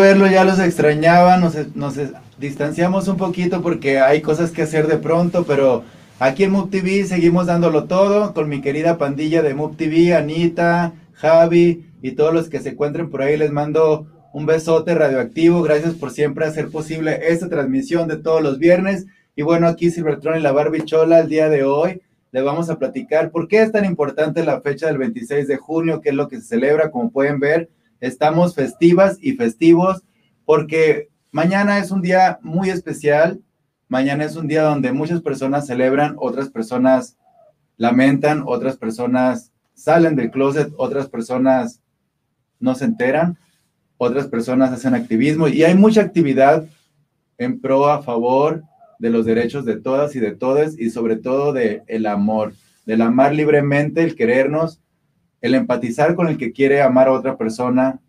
verlo, ya los extrañaba, nos, nos distanciamos un poquito porque hay cosas que hacer de pronto, pero aquí en Move TV seguimos dándolo todo con mi querida pandilla de Move TV, Anita, Javi y todos los que se encuentren por ahí. Les mando un besote radioactivo. Gracias por siempre hacer posible esta transmisión de todos los viernes. Y bueno, aquí Silvertron y la Barbichola el día de hoy le vamos a platicar por qué es tan importante la fecha del 26 de junio, que es lo que se celebra, como pueden ver estamos festivas y festivos porque mañana es un día muy especial. Mañana es un día donde muchas personas celebran, otras personas lamentan, otras personas salen del closet, otras personas no se enteran, otras personas hacen activismo y hay mucha actividad en pro a favor de los derechos de todas y de todos y sobre todo de el amor, del amar libremente, el querernos el empatizar con el que quiere amar a otra persona,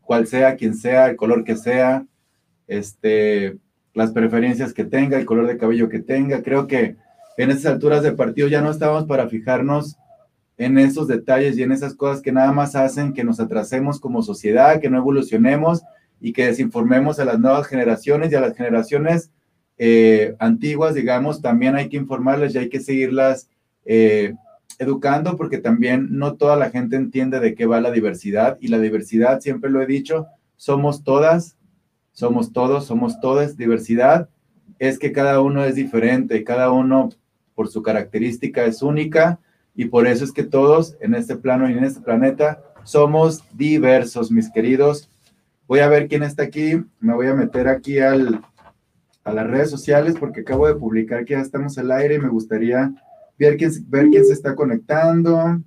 cual sea, quien sea, el color que sea, este, las preferencias que tenga, el color de cabello que tenga. Creo que en esas alturas de partido ya no estamos para fijarnos en esos detalles y en esas cosas que nada más hacen que nos atrasemos como sociedad, que no evolucionemos y que desinformemos a las nuevas generaciones y a las generaciones eh, antiguas, digamos, también hay que informarles y hay que seguirlas eh, educando porque también no toda la gente entiende de qué va la diversidad y la diversidad, siempre lo he dicho, somos todas, somos todos, somos todas, diversidad es que cada uno es diferente, cada uno por su característica es única y por eso es que todos en este plano y en este planeta somos diversos, mis queridos. Voy a ver quién está aquí, me voy a meter aquí al, a las redes sociales porque acabo de publicar que ya estamos al aire y me gustaría ver quién, ver quién se está conectando,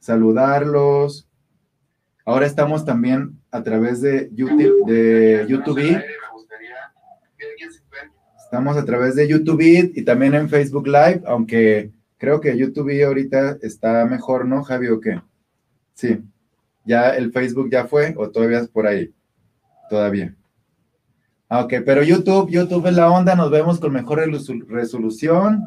saludarlos. Ahora estamos también a través de YouTube, de YouTube. Estamos a través de YouTube y también en Facebook Live, aunque creo que YouTube ahorita está mejor, ¿no, Javi, o qué? Sí. ¿Ya el Facebook ya fue o todavía es por ahí? Todavía. Ah, ok, pero YouTube, YouTube es la onda, nos vemos con mejor resolución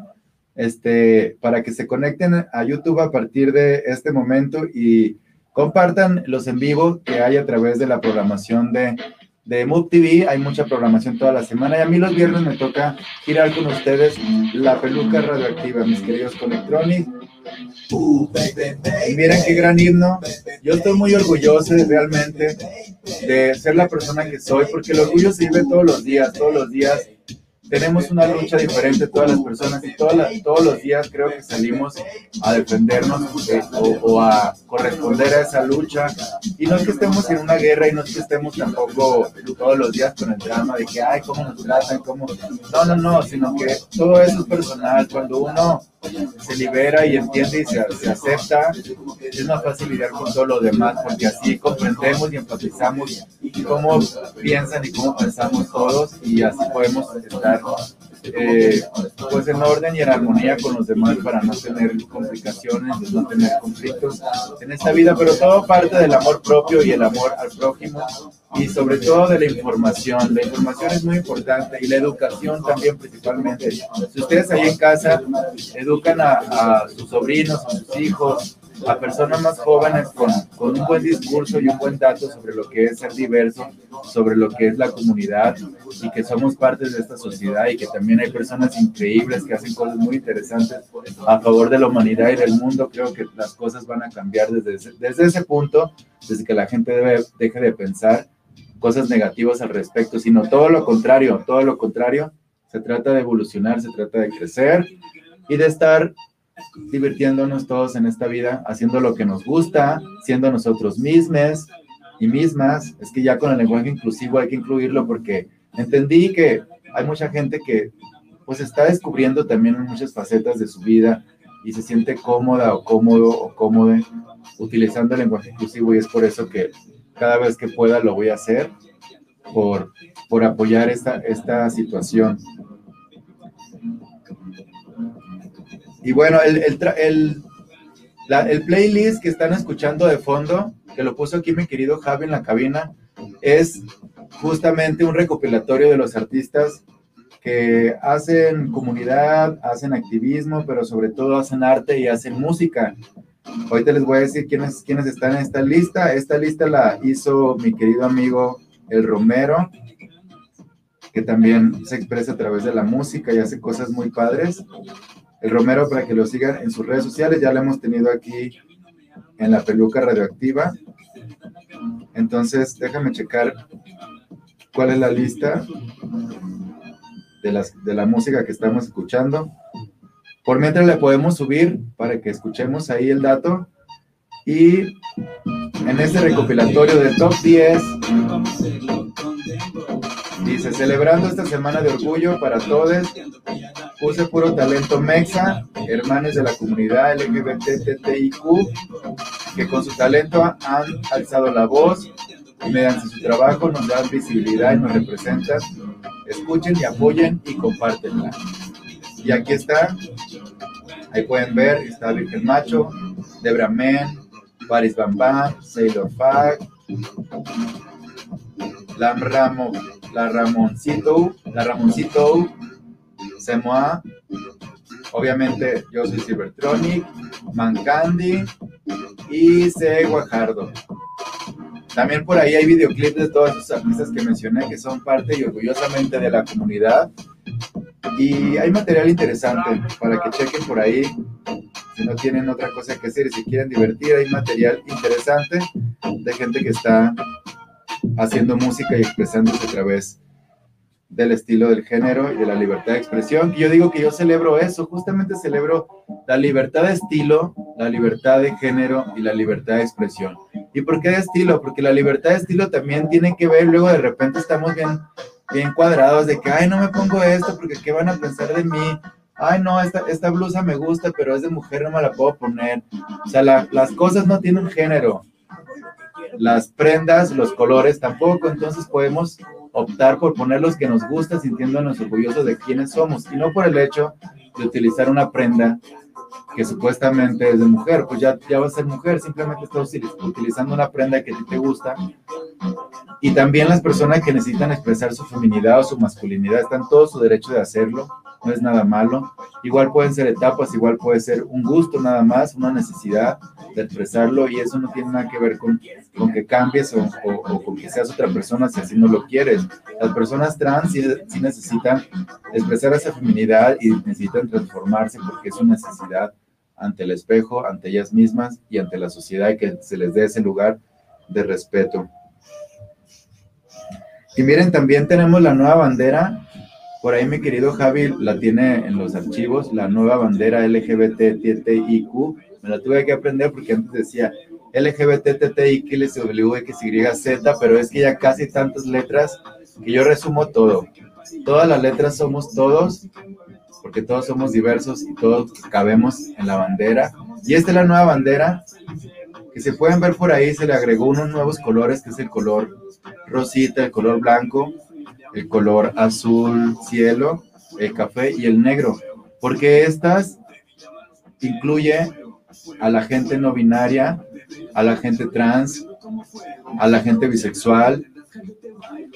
este, para que se conecten a YouTube a partir de este momento y compartan los en vivo que hay a través de la programación de, de Move TV. Hay mucha programación toda la semana y a mí los viernes me toca girar con ustedes la peluca radioactiva, mis queridos Conectronics. Y miren qué gran himno. Yo estoy muy orgulloso realmente de ser la persona que soy, porque el orgullo se vive todos los días, todos los días tenemos una lucha diferente todas las personas y todos los días creo que salimos a defendernos eh, o, a corresponder a esa lucha. Y no es que estemos en una guerra y no es que estemos tampoco todos los días con el drama de que, ay, cómo nos tratan, cómo... No, no, no, sino que todo eso es personal. Cuando uno se libera y entiende y se, acepta, es más fácil lidiar con todo lo demás, porque así comprendemos y empatizamos cómo piensan y cómo pensamos todos y así podemos estar eh, pues en orden y en armonía con los demás para no tener complicaciones, no tener conflictos en esta vida, pero todo parte del amor propio y el amor al prójimo y sobre todo de la información. La información es muy importante y la educación también principalmente. Si ustedes ahí en casa educan a, a sus sobrinos, a sus hijos, a personas más jóvenes con, con, un buen discurso y un buen dato sobre lo que es ser diverso, sobre lo que es la comunidad y que somos parte de esta sociedad y que también hay personas increíbles que hacen cosas muy interesantes a favor de la humanidad y del mundo. Creo que las cosas van a cambiar desde ese, desde ese punto, desde que la gente debe, deje de pensar cosas negativas al respecto, sino todo lo contrario, todo lo contrario. Se trata de evolucionar, se trata de crecer y de estar divirtiéndonos todos en esta vida, haciendo lo que nos gusta, siendo nosotros mismos y mismas. Es que ya con el lenguaje inclusivo hay que incluirlo porque entendí que hay mucha gente que pues está descubriendo también muchas facetas de su vida y se siente cómoda o cómodo o cómodo utilizando el lenguaje inclusivo y es por eso que cada vez que pueda lo voy a hacer por, por apoyar esta, esta situación. Y bueno, el, el, el, playlist que están escuchando de fondo, que lo puso aquí mi querido Javi en la cabina, es justamente un recopilatorio de los artistas que hacen comunidad, hacen activismo, pero sobre todo hacen arte y hacen música. Ahorita les voy a decir quiénes, quiénes están en esta lista. Esta lista la hizo mi querido amigo el Romero, que también se expresa a través de la música y hace cosas muy padres. El Romero, para que lo sigan en sus redes sociales, ya lo hemos tenido aquí en la peluca radioactiva. Entonces, déjame checar cuál es la lista de, las, de la música que estamos escuchando. Por mientras le podemos subir para que escuchemos ahí el dato. Y en este recopilatorio de top 10, dice, celebrando esta semana de orgullo para todos, puse puro talento mexa, hermanos de la comunidad LGBTTIQ, que con su talento han alzado la voz y mediante su trabajo nos dan visibilidad y nos representan. Escuchen y apoyen y compártenla. Y aquí está, ahí pueden ver, está Virgen Macho, Debra Men, Paris Bambam, Sailor Fag, la, Ramo, la Ramoncito, la Ramoncito, Semoa, obviamente yo soy Cybertronic, Mancandi y C. Guajardo. También por ahí hay videoclips de todos esos artistas que mencioné que son parte y orgullosamente de la comunidad. Y hay material interesante para que chequen por ahí. Si no tienen otra cosa que hacer y si quieren divertir, hay material interesante de gente que está haciendo música y expresándose a través del estilo del género y de la libertad de expresión. Y yo digo que yo celebro eso, justamente celebro la libertad de estilo, la libertad de género y la libertad de expresión. ¿Y por qué de estilo? Porque la libertad de estilo también tiene que ver, luego de repente estamos bien, bien cuadrados de que, ay, no me pongo esto porque qué van a pensar de mí. Ay, no, esta, esta blusa me gusta, pero es de mujer, no me la puedo poner. O sea, las cosas no tienen género. Las prendas, los colores tampoco. Entonces podemos optar por poner los que nos gusta sintiéndonos orgullosos de quiénes somos y no por el hecho de utilizar una prenda que supuestamente es de mujer, pues ya, ya va a ser mujer, simplemente estás utilizando una prenda que a ti te gusta. Y también las personas que necesitan expresar su feminidad o su masculinidad están todo su derecho de hacerlo, no es nada malo. Igual pueden ser etapas, igual puede ser un gusto nada más, una necesidad de expresarlo y eso no tiene nada que ver con, con que cambies o, o, con que seas otra persona si así no lo quieres. Las personas trans sí, sí necesitan expresar esa feminidad y necesitan transformarse porque es una necesidad ante el espejo, ante ellas mismas y ante la sociedad y que se les dé ese lugar de respeto. Y miren, también tenemos la nueva bandera. Por ahí mi querido Javi la tiene en los archivos, la nueva bandera LGBTTIQ. Me la tuve que aprender porque antes decía LGBTTIQLSWXYZ, pero es que ya casi tantas letras que yo resumo todo. Todas las letras somos todos porque todos somos diversos y todos cabemos en la bandera. Y esta es la nueva bandera que se pueden ver por ahí, se le agregó unos nuevos colores, que es el color rosita, el color blanco, el color azul cielo, el café y el negro, porque estas incluye a la gente no binaria, a la gente trans, a la gente bisexual,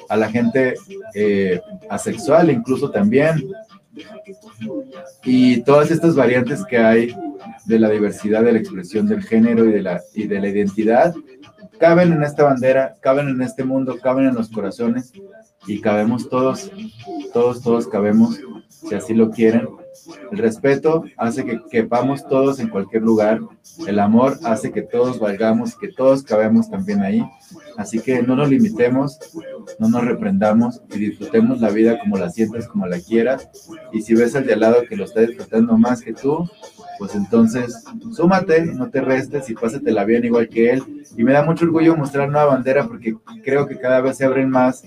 a la gente eh, asexual incluso también, y todas estas variantes que hay de la diversidad de la expresión del género y de la, y de la identidad caben en esta bandera, caben en este mundo, caben en los corazones y cabemos todos, todos, todos cabemos, si así lo quieren. El respeto hace que quepamos todos en cualquier lugar. El amor hace que todos valgamos, que todos cabemos también ahí. Así que no nos limitemos, no nos reprendamos y disfrutemos la vida como la sientes, como la quieras. Y si ves al de al lado que lo está disfrutando más que tú, pues entonces súmate, no te restes y pásatela bien igual que él. Y me da mucho orgullo mostrar nueva bandera porque creo que cada vez se abren más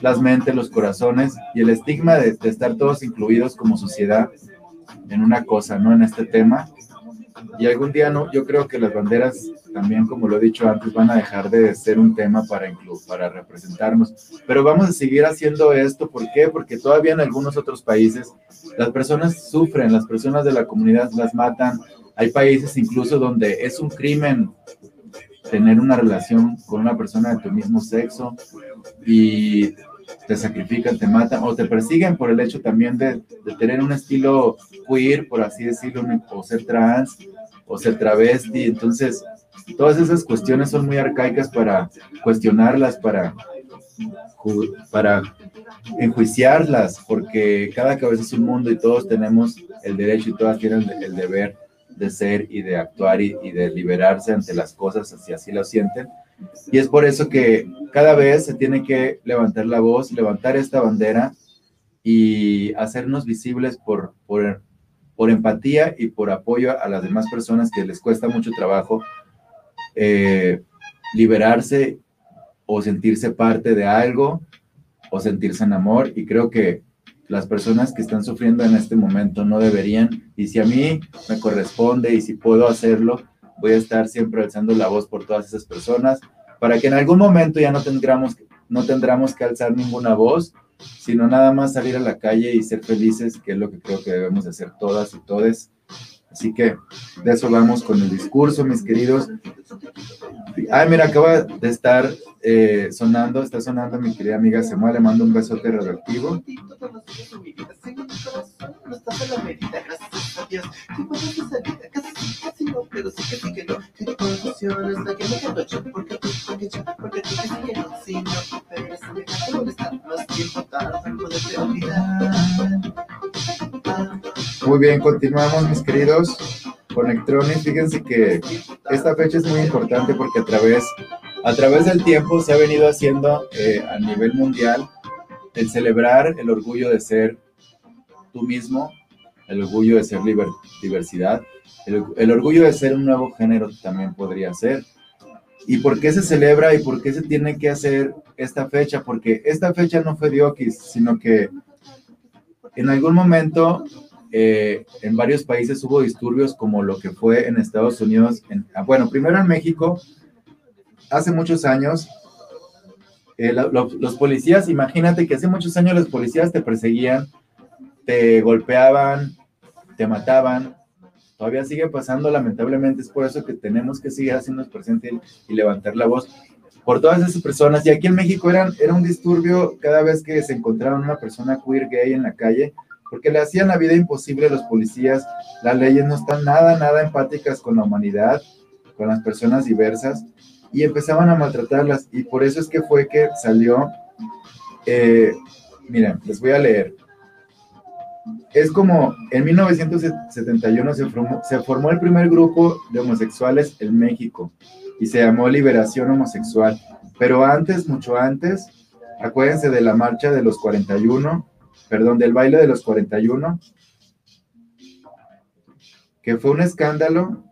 las mentes, los corazones y el estigma de, estar todos incluidos como sociedad en una cosa, no en este tema. Y algún día no, yo creo que las banderas también, como lo he dicho antes, van a dejar de ser un tema para, para representarnos. Pero vamos a seguir haciendo esto. ¿Por qué? Porque todavía en algunos otros países las personas sufren, las personas de la comunidad las matan. Hay países incluso donde es un crimen tener una relación con una persona de tu mismo sexo y te sacrifican, te matan o te persiguen por el hecho también de, de tener un estilo queer, por así decirlo, o ser trans o ser travesti. Entonces, todas esas cuestiones son muy arcaicas para cuestionarlas, para para enjuiciarlas, porque cada cabeza es un mundo y todos tenemos el derecho y todas tienen el deber de ser y de actuar y, de liberarse ante las cosas si así lo sienten. Y es por eso que cada vez se tiene que levantar la voz, levantar esta bandera y hacernos visibles por, por, por empatía y por apoyo a las demás personas que les cuesta mucho trabajo eh, liberarse o sentirse parte de algo o sentirse en amor. Y creo que las personas que están sufriendo en este momento no deberían. Y si a mí me corresponde y si puedo hacerlo, voy a estar siempre alzando la voz por todas esas personas para que en algún momento ya no tendremos, no tendremos que alzar ninguna voz, sino nada más salir a la calle y ser felices, que es lo que creo que debemos hacer todas y todes. Así que de eso vamos con el discurso, mis queridos. Ay, mira, acaba de estar eh, sonando, está sonando mi querida amiga Semua, le mando un besote radioactivo. Muy bien, continuamos, mis queridos conectrones. Fíjense que esta fecha es muy importante porque a través, a través del tiempo se ha venido haciendo eh, a nivel mundial el celebrar el orgullo de ser tú mismo, el orgullo de ser diversidad, el, el, orgullo de ser un nuevo género también podría ser. ¿Y por qué se celebra y por qué se tiene que hacer esta fecha? Porque esta fecha no fue Diokis, sino que en algún momento eh, en varios países hubo disturbios como lo que fue en Estados Unidos. Ah, bueno, primero en México, hace muchos años, eh, los policías, imagínate que hace muchos años los policías te perseguían, te golpeaban, te mataban. Todavía sigue pasando, lamentablemente, es por eso que tenemos que seguir haciéndonos presentes y levantar la voz por todas esas personas. Y aquí en México eran, era un disturbio cada vez que se encontraba una persona queer gay en la calle, porque le hacían la vida imposible a los policías. Las leyes no están nada, nada empáticas con la humanidad, con las personas diversas, y empezaban a maltratarlas. Y por eso es que fue que salió, eh, miren, les voy a leer. Es como en 1971 se formó, se formó el primer grupo de homosexuales en México y se llamó Liberación Homosexual. Pero antes, mucho antes, acuérdense de la marcha de los 41, perdón, del baile de los 41, que fue un escándalo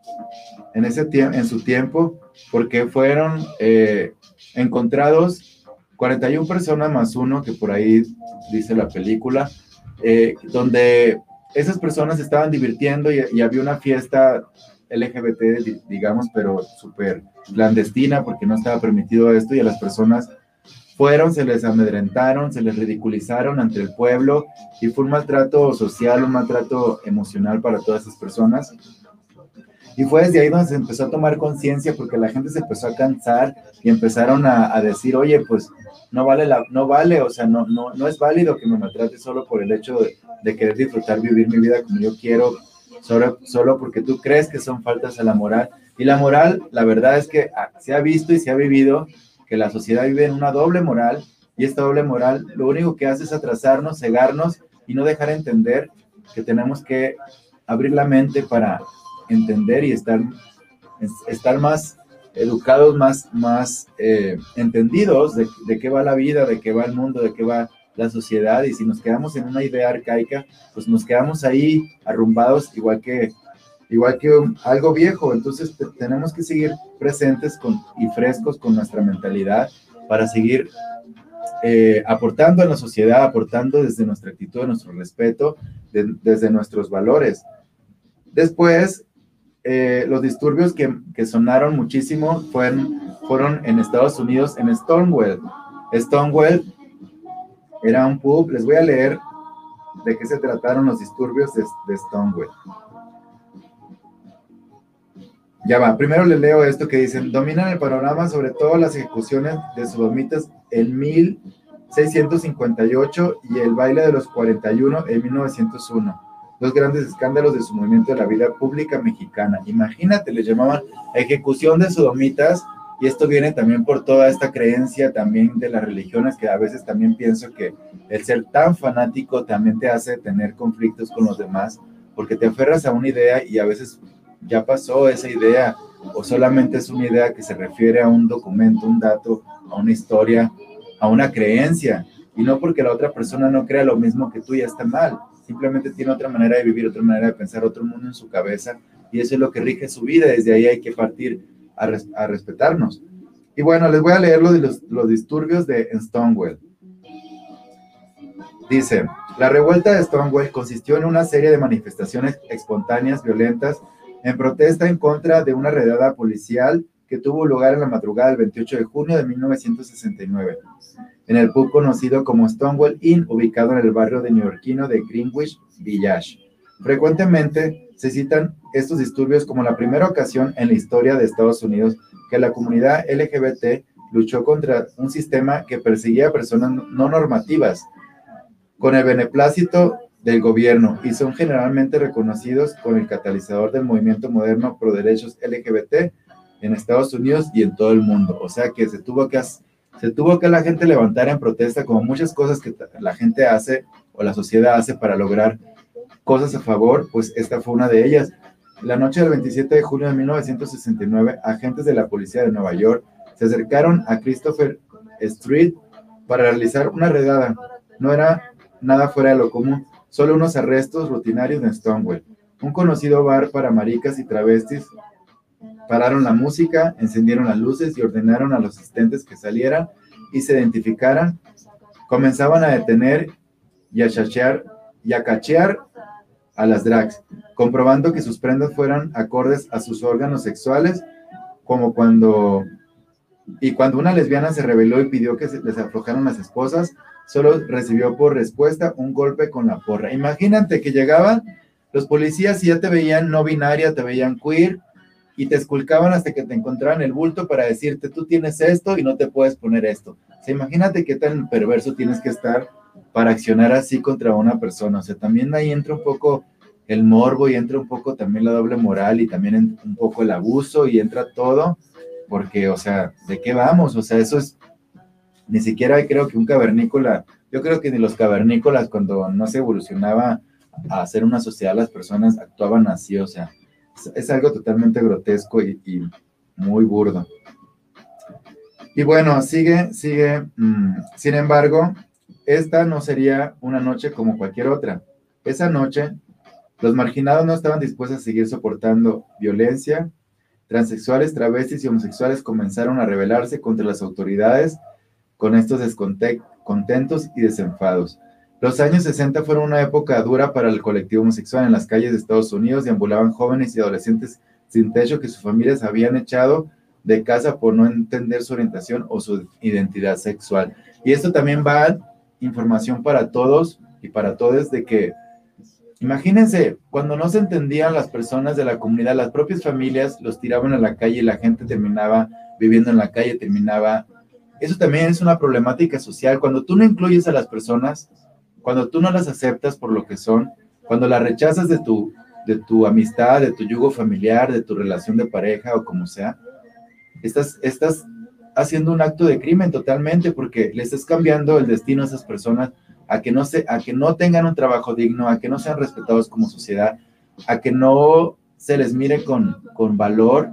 en, ese en su tiempo, porque fueron eh, encontrados 41 personas más uno, que por ahí dice la película, eh, donde esas personas estaban divirtiendo y, y había una fiesta LGBT, digamos, pero súper clandestina porque no estaba permitido esto y a las personas fueron, se les amedrentaron, se les ridiculizaron ante el pueblo y fue un maltrato social, un maltrato emocional para todas esas personas. Y fue desde ahí donde se empezó a tomar conciencia porque la gente se empezó a cansar y empezaron a, decir, oye, pues no vale, la, no vale, o sea, no, no, no es válido que me maltrate solo por el hecho de, de querer disfrutar, vivir mi vida como yo quiero, solo, solo porque tú crees que son faltas a la moral. Y la moral, la verdad es que ah, se ha visto y se ha vivido que la sociedad vive en una doble moral y esta doble moral lo único que hace es atrasarnos, cegarnos y no dejar entender que tenemos que abrir la mente para entender y estar, estar más educados, más, más eh, entendidos de, de, qué va la vida, de qué va el mundo, de qué va la sociedad. Y si nos quedamos en una idea arcaica, pues nos quedamos ahí arrumbados, igual que igual que algo viejo. Entonces tenemos que seguir presentes con, y frescos con nuestra mentalidad para seguir eh, aportando a la sociedad, aportando desde nuestra actitud, nuestro respeto, desde nuestros valores. Después, eh, los disturbios que, que, sonaron muchísimo fueron, fueron en Estados Unidos, en Stonewall. Stonewall era un pub, les voy a leer de qué se trataron los disturbios de, de Stonewall. Ya va, primero le leo esto que dicen, dominan el panorama sobre todo las ejecuciones de sodomitas en 1658 y el baile de los 41 en 1901. Dos grandes escándalos de su movimiento de la vida pública mexicana. Imagínate, le llamaban ejecución de sodomitas Y esto viene también por toda esta creencia también de las religiones, que a veces también pienso que el ser tan fanático también te hace tener conflictos con los demás, porque te aferras a una idea y a veces ya pasó esa idea, o solamente es una idea que se refiere a un documento, un dato, a una historia, a una creencia, y no porque la otra persona no crea lo mismo que tú ya está mal, simplemente tiene otra manera de vivir, otra manera de pensar, otro mundo en su cabeza, y eso es lo que rige su vida, desde ahí hay que partir a, respetarnos. Y bueno, les voy a leer los, los disturbios de Stonewall. Dice, la revuelta de Stonewall consistió en una serie de manifestaciones espontáneas violentas en protesta en contra de una redada policial que tuvo lugar en la madrugada del 28 de junio de 1969, en el pub conocido como Stonewall Inn, ubicado en el barrio de neoyorquino de Greenwich Village. Frecuentemente se citan estos disturbios como la primera ocasión en la historia de Estados Unidos que la comunidad LGBT luchó contra un sistema que perseguía a personas no normativas con el beneplácito del gobierno y son generalmente reconocidos con el catalizador del movimiento moderno pro derechos LGBT en Estados Unidos y en todo el mundo. O sea que se tuvo que, se tuvo que la gente levantar en protesta como muchas cosas que la gente hace o la sociedad hace para lograr cosas a favor, pues esta fue una de ellas. La noche del 27 de junio de 1969, agentes de la policía de Nueva York se acercaron a Christopher Street para realizar una redada. No era nada fuera de lo común, solo unos arrestos rutinarios en Stonewall, un conocido bar para maricas y travestis. Pararon la música, encendieron las luces y ordenaron a los asistentes que salieran y se identificaran. Comenzaban a detener y a chachear y a cachear a las drags, comprobando que sus prendas fueran acordes a sus órganos sexuales, como cuando y cuando una lesbiana se rebeló y pidió que se les aflojaran las esposas, solo recibió por respuesta un golpe con la porra. Imagínate que llegaban los policías y ya te veían no binaria, te veían queer y te esculcaban hasta que te encontraran el bulto para decirte tú tienes esto y no te puedes poner esto. O sea, imagínate qué tan perverso tienes que estar para accionar así contra una persona. O sea, también ahí entra un poco el morbo y entra un poco también la doble moral y también un poco el abuso y entra todo, porque, o sea, ¿de qué vamos? O sea, eso es, ni siquiera creo que un cavernícola, yo creo que ni los cavernícolas cuando no se evolucionaba a hacer una sociedad, las personas actuaban así, o sea, es, algo totalmente grotesco y, muy burdo. Y bueno, sigue, sigue, mm, sin embargo, esta no sería una noche como cualquier otra. Esa noche, los marginados no estaban dispuestos a seguir soportando violencia. Transexuales, travestis y homosexuales comenzaron a rebelarse contra las autoridades con estos descontentos y desenfados. Los años 60 fueron una época dura para el colectivo homosexual en las calles de Estados Unidos. Deambulaban jóvenes y adolescentes sin techo que sus familias habían echado de casa por no entender su orientación o su identidad sexual. Y esto también va información para todos y para todos de que, imagínense, cuando no se entendían las personas de la comunidad, las propias familias los tiraban a la calle y la gente terminaba viviendo en la calle, terminaba... Eso también es una problemática social. Cuando tú no incluyes a las personas, cuando tú no las aceptas por lo que son, cuando las rechazas de tu, de tu amistad, de tu yugo familiar, de tu relación de pareja o como sea, estás, estás haciendo un acto de crimen totalmente porque le estás cambiando el destino a esas personas a que no se, a que no tengan un trabajo digno, a que no sean respetados como sociedad, a que no se les mire con, con valor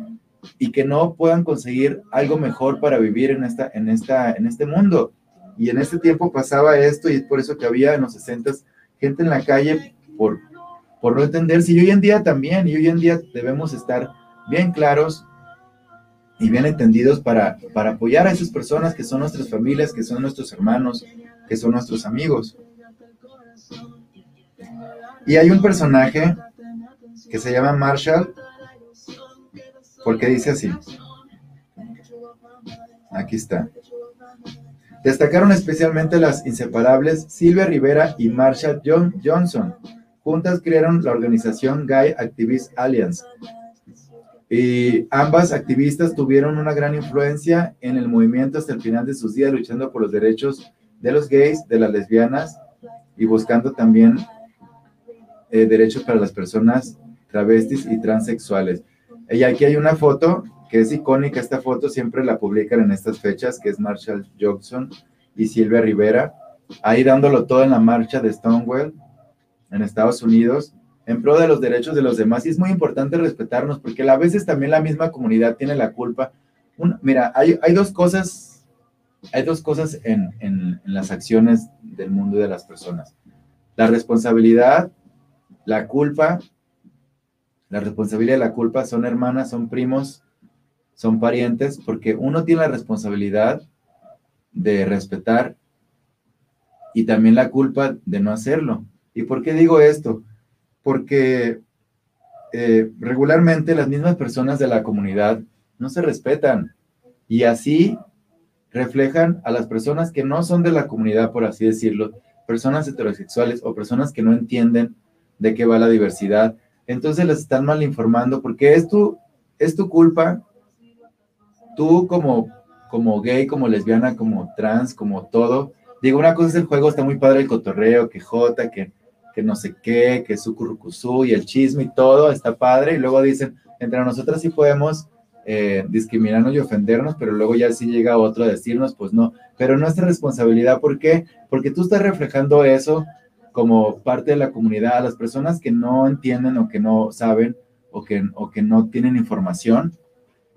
y que no puedan conseguir algo mejor para vivir en, esta, en, esta, en este mundo. Y en este tiempo pasaba esto y es por eso que había en los 60 gente en la calle por, por no entender. Si hoy en día también, y hoy en día debemos estar bien claros y bien entendidos para, para apoyar a esas personas que son nuestras familias, que son nuestros hermanos, que son nuestros amigos. Y hay un personaje que se llama Marshall, porque dice así. Aquí está. Destacaron especialmente las inseparables Silvia Rivera y Marshall John Johnson. Juntas crearon la organización Gay Activist Alliance, y ambas activistas tuvieron una gran influencia en el movimiento hasta el final de sus días, luchando por los derechos de los gays, de las lesbianas y buscando también eh, derechos para las personas travestis y transexuales. Y aquí hay una foto que es icónica, esta foto siempre la publican en estas fechas, que es Marshall Johnson y Silvia Rivera, ahí dándolo todo en la marcha de Stonewall en Estados Unidos, en pro de los derechos de los demás. Y es muy importante respetarnos, porque a veces también la misma comunidad tiene la culpa. mira, hay, hay, dos cosas, hay dos cosas en, en, en las acciones del mundo de las personas. La responsabilidad, la culpa la responsabilidad y la culpa son hermanas, son primos, son parientes, porque uno tiene la responsabilidad de respetar y también la culpa de no hacerlo. ¿Y por qué digo esto? Porque eh, regularmente las mismas personas de la comunidad no se respetan y así reflejan a las personas que no son de la comunidad, por así decirlo, personas heterosexuales o personas que no entienden de qué va la diversidad entonces les están mal informando porque es tu, es tu culpa. Tú como, como gay, como lesbiana, como trans, como todo. Digo, una cosa es el juego, está muy padre el cotorreo, que Jota, que, que no sé qué, que su currucusú y el chisme y todo, está padre. Y luego dicen, entre nosotras sí podemos eh, discriminarnos y ofendernos, pero luego ya sí llega otro a decirnos, pues no. Pero nuestra responsabilidad, ¿por qué? Porque tú estás reflejando eso como parte de la comunidad, a las personas que no entienden o que no saben o que, o que no tienen información.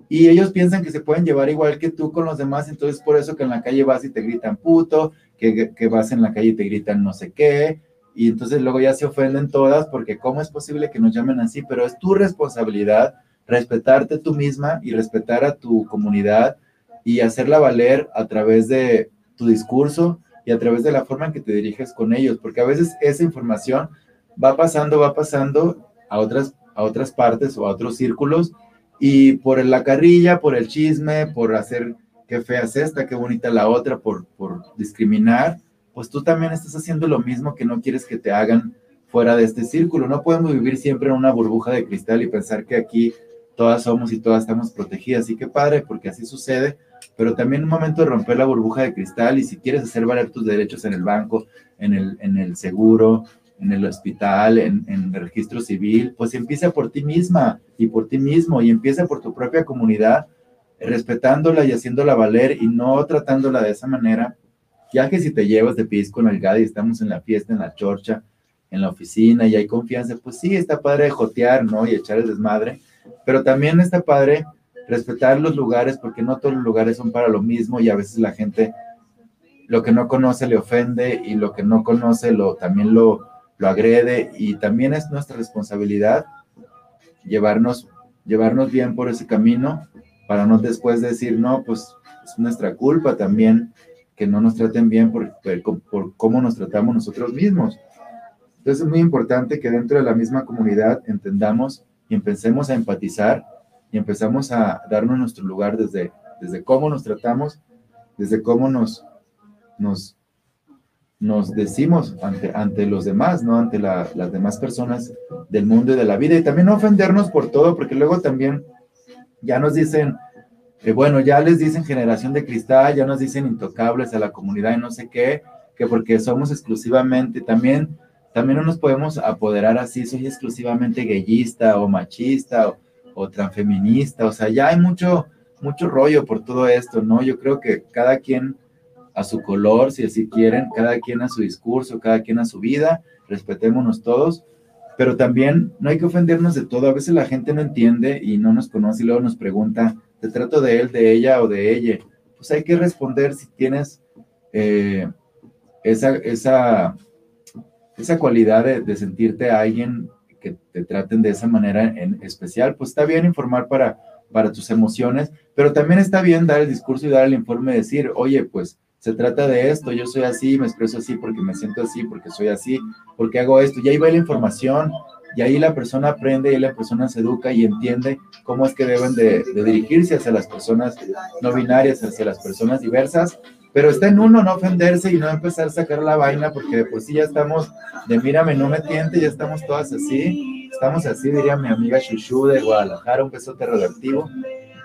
Y ellos piensan que se pueden llevar igual que tú con los demás, entonces por eso que en la calle vas y te gritan puto, que, que vas en la calle y te gritan no sé qué, y entonces luego ya se ofenden todas porque cómo es posible que nos llamen así, pero es tu responsabilidad respetarte tú misma y respetar a tu comunidad y hacerla valer a través de tu discurso, y a través de la forma en que te diriges con ellos, porque a veces esa información va pasando, va pasando a otras, a otras partes o a otros círculos y por la carrilla, por el chisme, por hacer qué fea es esta, qué bonita la otra, por, por discriminar, pues tú también estás haciendo lo mismo que no quieres que te hagan fuera de este círculo. No podemos vivir siempre en una burbuja de cristal y pensar que aquí todas somos y todas estamos protegidas. Y qué padre, porque así sucede, pero también un momento de romper la burbuja de cristal y si quieres hacer valer tus derechos en el banco, en el, en el seguro, en el hospital, en, el registro civil, pues empieza por ti misma y por ti mismo y empieza por tu propia comunidad, respetándola y haciéndola valer y no tratándola de esa manera, ya que si te llevas de pisco en el GAD y estamos en la fiesta, en la chorcha, en la oficina y hay confianza, pues sí, está padre jotear, ¿no? Y echar el desmadre, pero también está padre respetar los lugares, porque no todos los lugares son para lo mismo y a veces la gente lo que no conoce le ofende y lo que no conoce lo, también lo, lo agrede y también es nuestra responsabilidad llevarnos, llevarnos bien por ese camino para no después decir, no, pues es nuestra culpa también que no nos traten bien por, por, por cómo nos tratamos nosotros mismos. Entonces es muy importante que dentro de la misma comunidad entendamos y empecemos a empatizar y empezamos a darnos nuestro lugar desde, desde cómo nos tratamos, desde cómo nos, nos, nos decimos ante, ante los demás, ¿no? Ante las demás personas del mundo y de la vida. Y también no ofendernos por todo, porque luego también ya nos dicen, que bueno, ya les dicen generación de cristal, ya nos dicen intocables a la comunidad y no sé qué, que porque somos exclusivamente, también, también no nos podemos apoderar así, soy exclusivamente gayista o machista o o transfeminista, o sea, ya hay mucho, mucho rollo por todo esto, ¿no? Yo creo que cada quien a su color, si así quieren, cada quien a su discurso, cada quien a su vida, respetémonos todos, pero también no hay que ofendernos de todo, a veces la gente no entiende y no nos conoce y luego nos pregunta, ¿te trato de él, de ella o de ella? Pues hay que responder si tienes eh, esa, esa, esa cualidad de, de sentirte a alguien que te traten de esa manera en especial, pues está bien informar para, para tus emociones, pero también está bien dar el discurso y dar el informe, decir, oye, pues se trata de esto, yo soy así, me expreso así porque me siento así, porque soy así, porque hago esto, y ahí va la información, y ahí la persona aprende, y la persona se educa y entiende cómo es que deben de, dirigirse hacia las personas no binarias, hacia las personas diversas, pero está en uno no ofenderse y no empezar a sacar la vaina, porque de por sí ya estamos de mírame, no me tiente, ya estamos todas así, estamos así, diría mi amiga Shushu de Guadalajara, un besote radioactivo,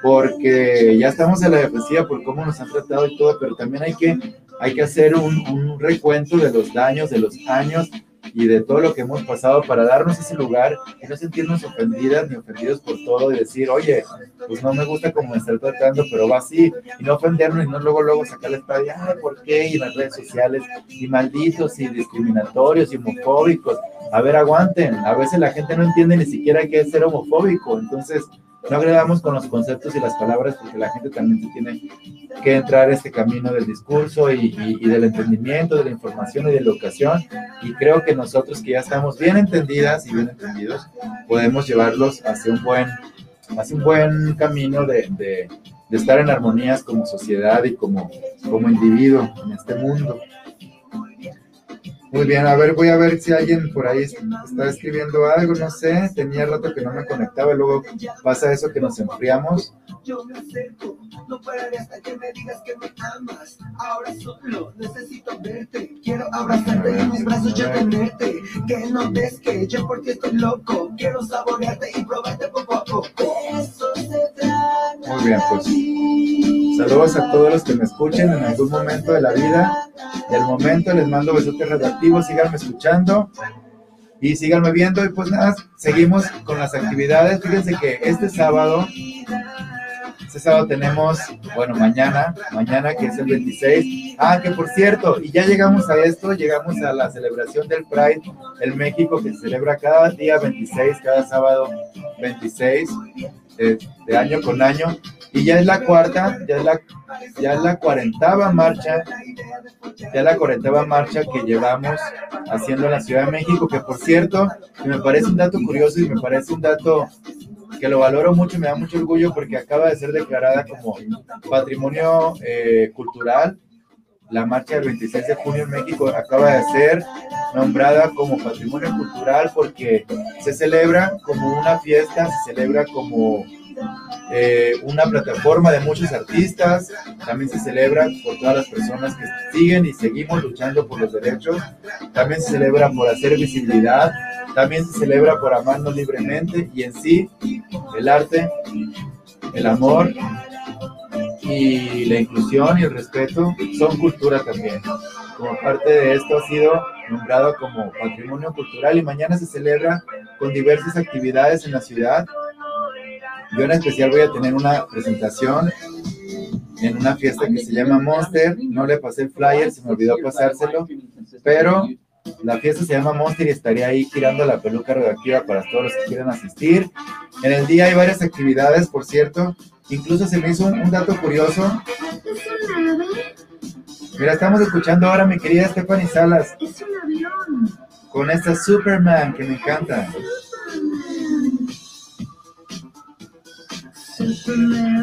porque ya estamos en la defensiva por cómo nos han tratado y todo, pero también hay que, hay que hacer un, un recuento de los daños, de los años y de todo lo que hemos pasado para darnos ese lugar y no sentirnos ofendidas ni ofendidos por todo y decir, oye, pues no me gusta como me están tratando, pero va así, y no ofendernos y no luego, luego sacar la espada y, ay, ¿por qué? Y las redes sociales, y malditos, y discriminatorios, y homofóbicos. A ver, aguanten, a veces la gente no entiende ni siquiera qué es ser homofóbico, entonces no agregamos con los conceptos y las palabras porque la gente también tiene que entrar a este camino del discurso y, del entendimiento, de la información y de la educación. Y creo que nosotros que ya estamos bien entendidas y bien entendidos, podemos llevarlos hacia un buen, hacia un buen camino de, de, de estar en armonías como sociedad y como, como individuo en este mundo. Muy bien, a ver, voy a ver si alguien por ahí está escribiendo algo, no sé, tenía rato que no me conectaba y luego pasa eso que nos enfriamos. Yo me acerco, no pararé hasta que me digas que me amas. Ahora solo necesito verte, quiero abrazarte y en mis brazos yo tenerte. Que no ves que yo por ti estoy loco, quiero saborearte y probarte poco a poco. Eso se trata. Muy bien, pues. Saludos a todos los que me escuchen en algún momento de la vida. Del momento les mando besotes redactivos, síganme escuchando y síganme viendo. Y pues nada, seguimos con las actividades. Fíjense que este sábado, este sábado tenemos, bueno, mañana, mañana que es el 26. Ah, que por cierto, y ya llegamos a esto, llegamos a la celebración del Pride en México que se celebra cada día 26, cada sábado 26 de, de año con año. Y ya es la cuarta, ya es la, ya es la cuarentava marcha, ya la cuarentava marcha que llevamos haciendo en la Ciudad de México, que por cierto, me parece un dato curioso y me parece un dato que lo valoro mucho, me da mucho orgullo porque acaba de ser declarada como patrimonio eh, cultural. La marcha del 26 de junio en México acaba de ser nombrada como patrimonio cultural porque se celebra como una fiesta, se celebra como eh, una plataforma de muchos artistas, también se celebra por todas las personas que siguen y seguimos luchando por los derechos, también se celebra por hacer visibilidad, también se celebra por amarnos libremente y en sí el arte, el amor y la inclusión y el respeto son cultura también. Como parte de esto ha sido nombrado como patrimonio cultural y mañana se celebra con diversas actividades en la ciudad yo en especial voy a tener una presentación en una fiesta que se llama Monster. No le pasé el flyer, se me olvidó pasárselo, pero la fiesta se llama Monster y estaría ahí girando la peluca redactiva para todos los que quieran asistir. En el día hay varias actividades, por cierto. Incluso se me hizo un, dato curioso. Mira, estamos escuchando ahora mi querida Stephanie Salas. Es un avión. Con esta Superman que me encanta.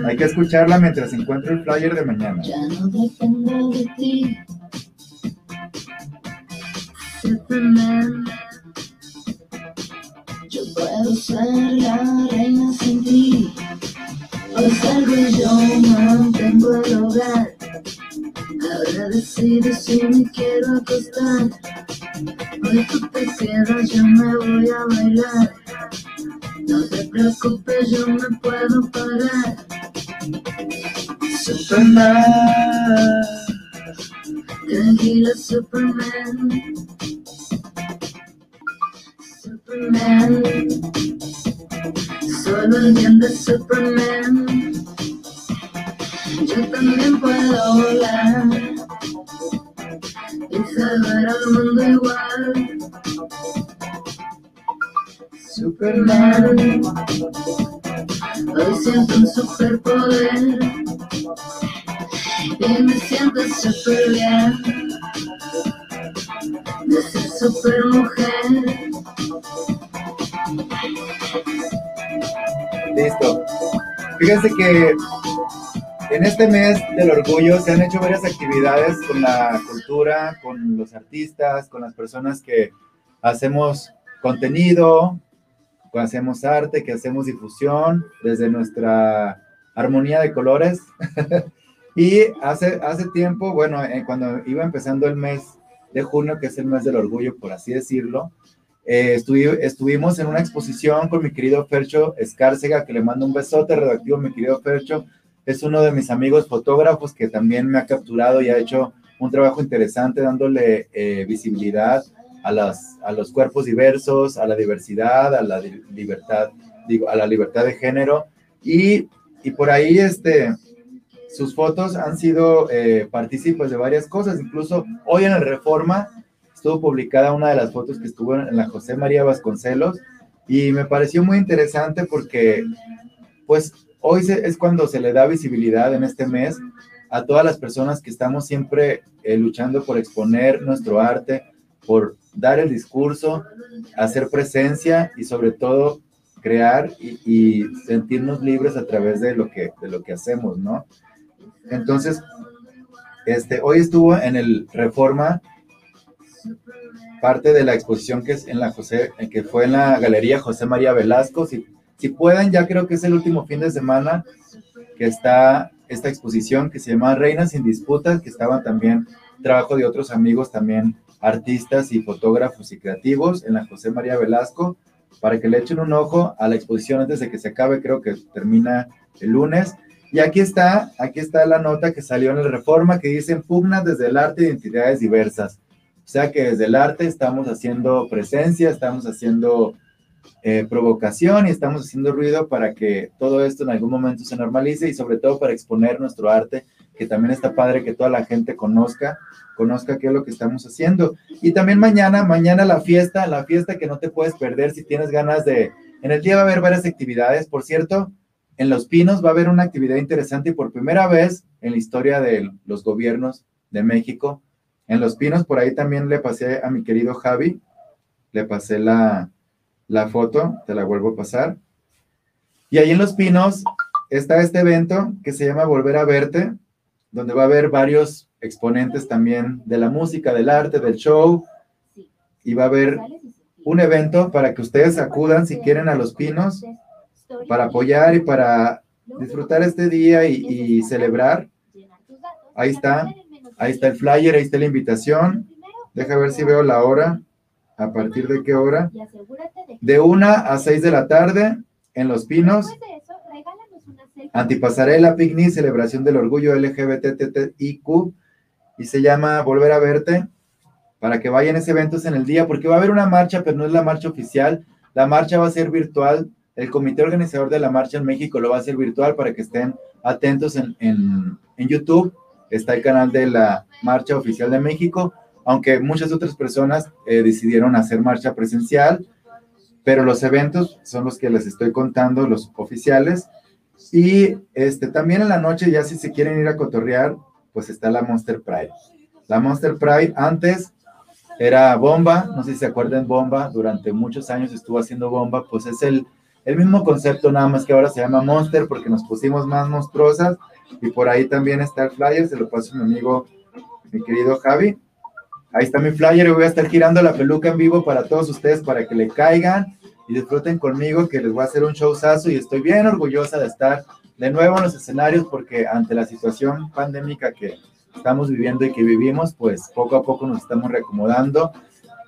Hay que escucharla mientras encuentro el flyer de mañana. Ya no dependo de ti. Superman. Yo puedo ser la reina sin ti. Hoy salgo y yo mantengo el hogar. Ahora decido si me quiero acostar. Hoy tú te quedas, yo me voy a bailar. No te preocupes, yo me puedo parar. Superman. Tranquila, Superman. Superman. Solo entiende Superman. Yo también puedo volar y salvar al mundo igual. Superman. Hoy siento un superpoder y me siento super bien de ser super mujer. Listo. Fíjense que en este mes del orgullo se han hecho varias actividades con la cultura, con los artistas, con las personas que hacemos contenido, que hacemos arte, que hacemos difusión desde nuestra armonía de colores. y hace, hace tiempo, bueno, eh, cuando iba empezando el mes de junio, que es el mes del orgullo, por así decirlo, eh, estuvimos en una exposición con mi querido Fercho Escárcega, que le mando un besote redactivo, mi querido Fercho. Es uno de mis amigos fotógrafos que también me ha capturado y ha hecho un trabajo interesante dándole eh, visibilidad a, las, a los cuerpos diversos, a la diversidad, a la libertad, digo, a la libertad de género. Y, y por ahí, este, sus fotos han sido eh, partícipes de varias cosas. Incluso hoy en el Reforma estuvo publicada una de las fotos que estuvo en la José María Vasconcelos y me pareció muy interesante porque, pues, hoy es cuando se le da visibilidad en este mes a todas las personas que estamos siempre eh, luchando por exponer nuestro arte, por dar el discurso, hacer presencia y sobre todo crear y, sentirnos libres a través de lo que, de lo que hacemos, ¿no? Entonces, este, hoy estuvo en el Reforma parte de la exposición que es en la José, que fue en la Galería José María Velasco. Si, si pueden, ya creo que es el último fin de semana que está esta exposición que se llama Reinas sin disputas, que estaban también trabajo de otros amigos también artistas y fotógrafos y creativos en la José María Velasco, para que le echen un ojo a la exposición antes de que se acabe, creo que termina el lunes. Y aquí está, aquí está la nota que salió en el Reforma que dice pugna desde el arte de identidades diversas. O sea que desde el arte estamos haciendo presencia, estamos haciendo eh, provocación y estamos haciendo ruido para que todo esto en algún momento se normalice y sobre todo para exponer nuestro arte, que también está padre que toda la gente conozca, conozca qué es lo que estamos haciendo. Y también mañana, mañana la fiesta, la fiesta que no te puedes perder si tienes ganas de... En el día va a haber varias actividades, por cierto, en Los Pinos va a haber una actividad interesante y por primera vez en la historia de los gobiernos de México. En Los Pinos, por ahí también le pasé a mi querido Javi, le pasé la, la foto, te la vuelvo a pasar. Y ahí en Los Pinos está este evento que se llama Volver a Verte, donde va a haber varios exponentes también de la música, del arte, del show. Y va a haber un evento para que ustedes acudan si quieren a Los Pinos para apoyar y para disfrutar este día y, celebrar. Ahí está, ahí está el flyer, ahí está la invitación. Deja ver si veo la hora. ¿A partir de qué hora? De una a seis de la tarde en Los Pinos. Antipasarela, picnic, celebración del orgullo LGBTTIQ y se llama Volver a Verte para que vayan a ese evento en el día, porque va a haber una marcha, pero no es la marcha oficial. La marcha va a ser virtual el comité organizador de la marcha en México lo va a hacer virtual para que estén atentos en, en, YouTube. Está el canal de la Marcha Oficial de México, aunque muchas otras personas eh, decidieron hacer marcha presencial, pero los eventos son los que les estoy contando, los oficiales. Y este, también en la noche, ya si se quieren ir a cotorrear, pues está la Monster Pride. La Monster Pride antes era Bomba, no sé si se acuerdan Bomba, durante muchos años estuvo haciendo Bomba, pues es el el mismo concepto, nada más que ahora se llama Monster porque nos pusimos más monstruosas. Y por ahí también está el flyer, se lo paso a mi amigo, mi querido Javi. Ahí está mi flyer y voy a estar girando la peluca en vivo para todos ustedes para que le caigan y disfruten conmigo que les voy a hacer un showzazo y estoy bien orgullosa de estar de nuevo en los escenarios porque ante la situación pandémica que estamos viviendo y que vivimos, pues poco a poco nos estamos reacomodando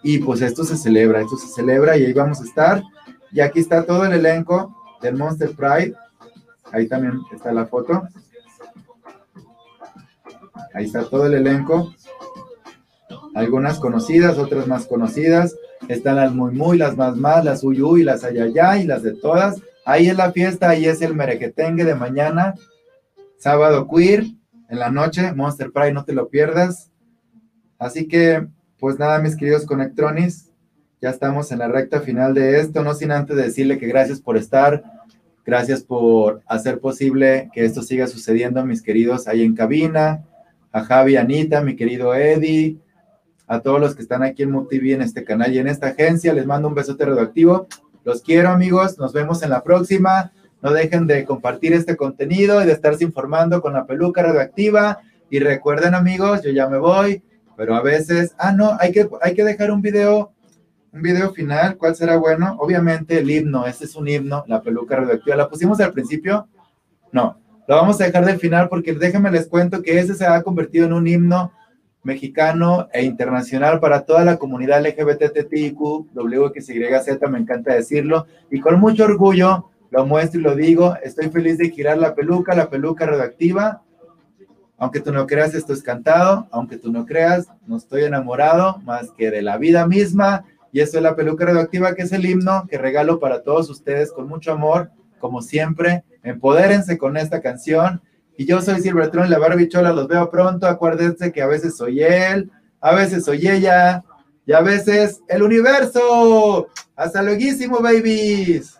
y pues esto se celebra, esto se celebra y ahí vamos a estar y aquí está todo el elenco del Monster Pride. Ahí también está la foto. Ahí está todo el elenco. Algunas conocidas, otras más conocidas. Están las muy muy, las más más, las uy uy, las ayayay, las de todas. Ahí es la fiesta, ahí es el merequetengue de mañana. Sábado queer, en la noche, Monster Pride, no te lo pierdas. Así que, pues nada, mis queridos Conectronis, ya estamos en la recta final de esto, no sin antes decirle que gracias por estar, gracias por hacer posible que esto siga sucediendo, mis queridos ahí en cabina, a Javi, Anita, mi querido Eddie, a todos los que están aquí en MUTV en este canal y en esta agencia, les mando un besote radioactivo. Los quiero, amigos, nos vemos en la próxima. No dejen de compartir este contenido y de estarse informando con la peluca radioactiva. Y recuerden, amigos, yo ya me voy, pero a veces, ah, no, hay que, hay que dejar un video un video final, ¿cuál será bueno? Obviamente el himno, este es un himno, la peluca radioactiva. ¿La pusimos al principio? No, lo vamos a dejar del final porque déjenme les cuento que ese se ha convertido en un himno mexicano e internacional para toda la comunidad LGBTTIQ, WXYZ, me encanta decirlo, y con mucho orgullo lo muestro y lo digo, estoy feliz de girar la peluca, la peluca radioactiva, Aunque tú no creas, esto es cantado. Aunque tú no creas, no estoy enamorado más que de la vida misma. Y esto es la peluca radioactiva, que es el himno que regalo para todos ustedes con mucho amor, como siempre. Empodérense con esta canción. Y yo soy Silvertron, la barbichola, los veo pronto. Acuérdense que a veces soy él, a veces soy ella, y a veces el universo. Hasta luego, babies.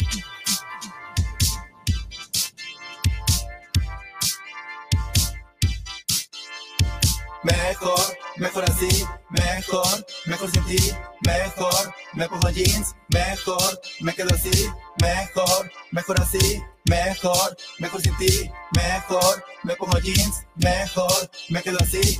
mejor, mejor así, mejor, mejor sin ti, mejor, me pongo jeans, mejor, me quedo así, mejor, mejor así, mejor, mejor sin ti, mejor, me pongo jeans, mejor, me quedo así,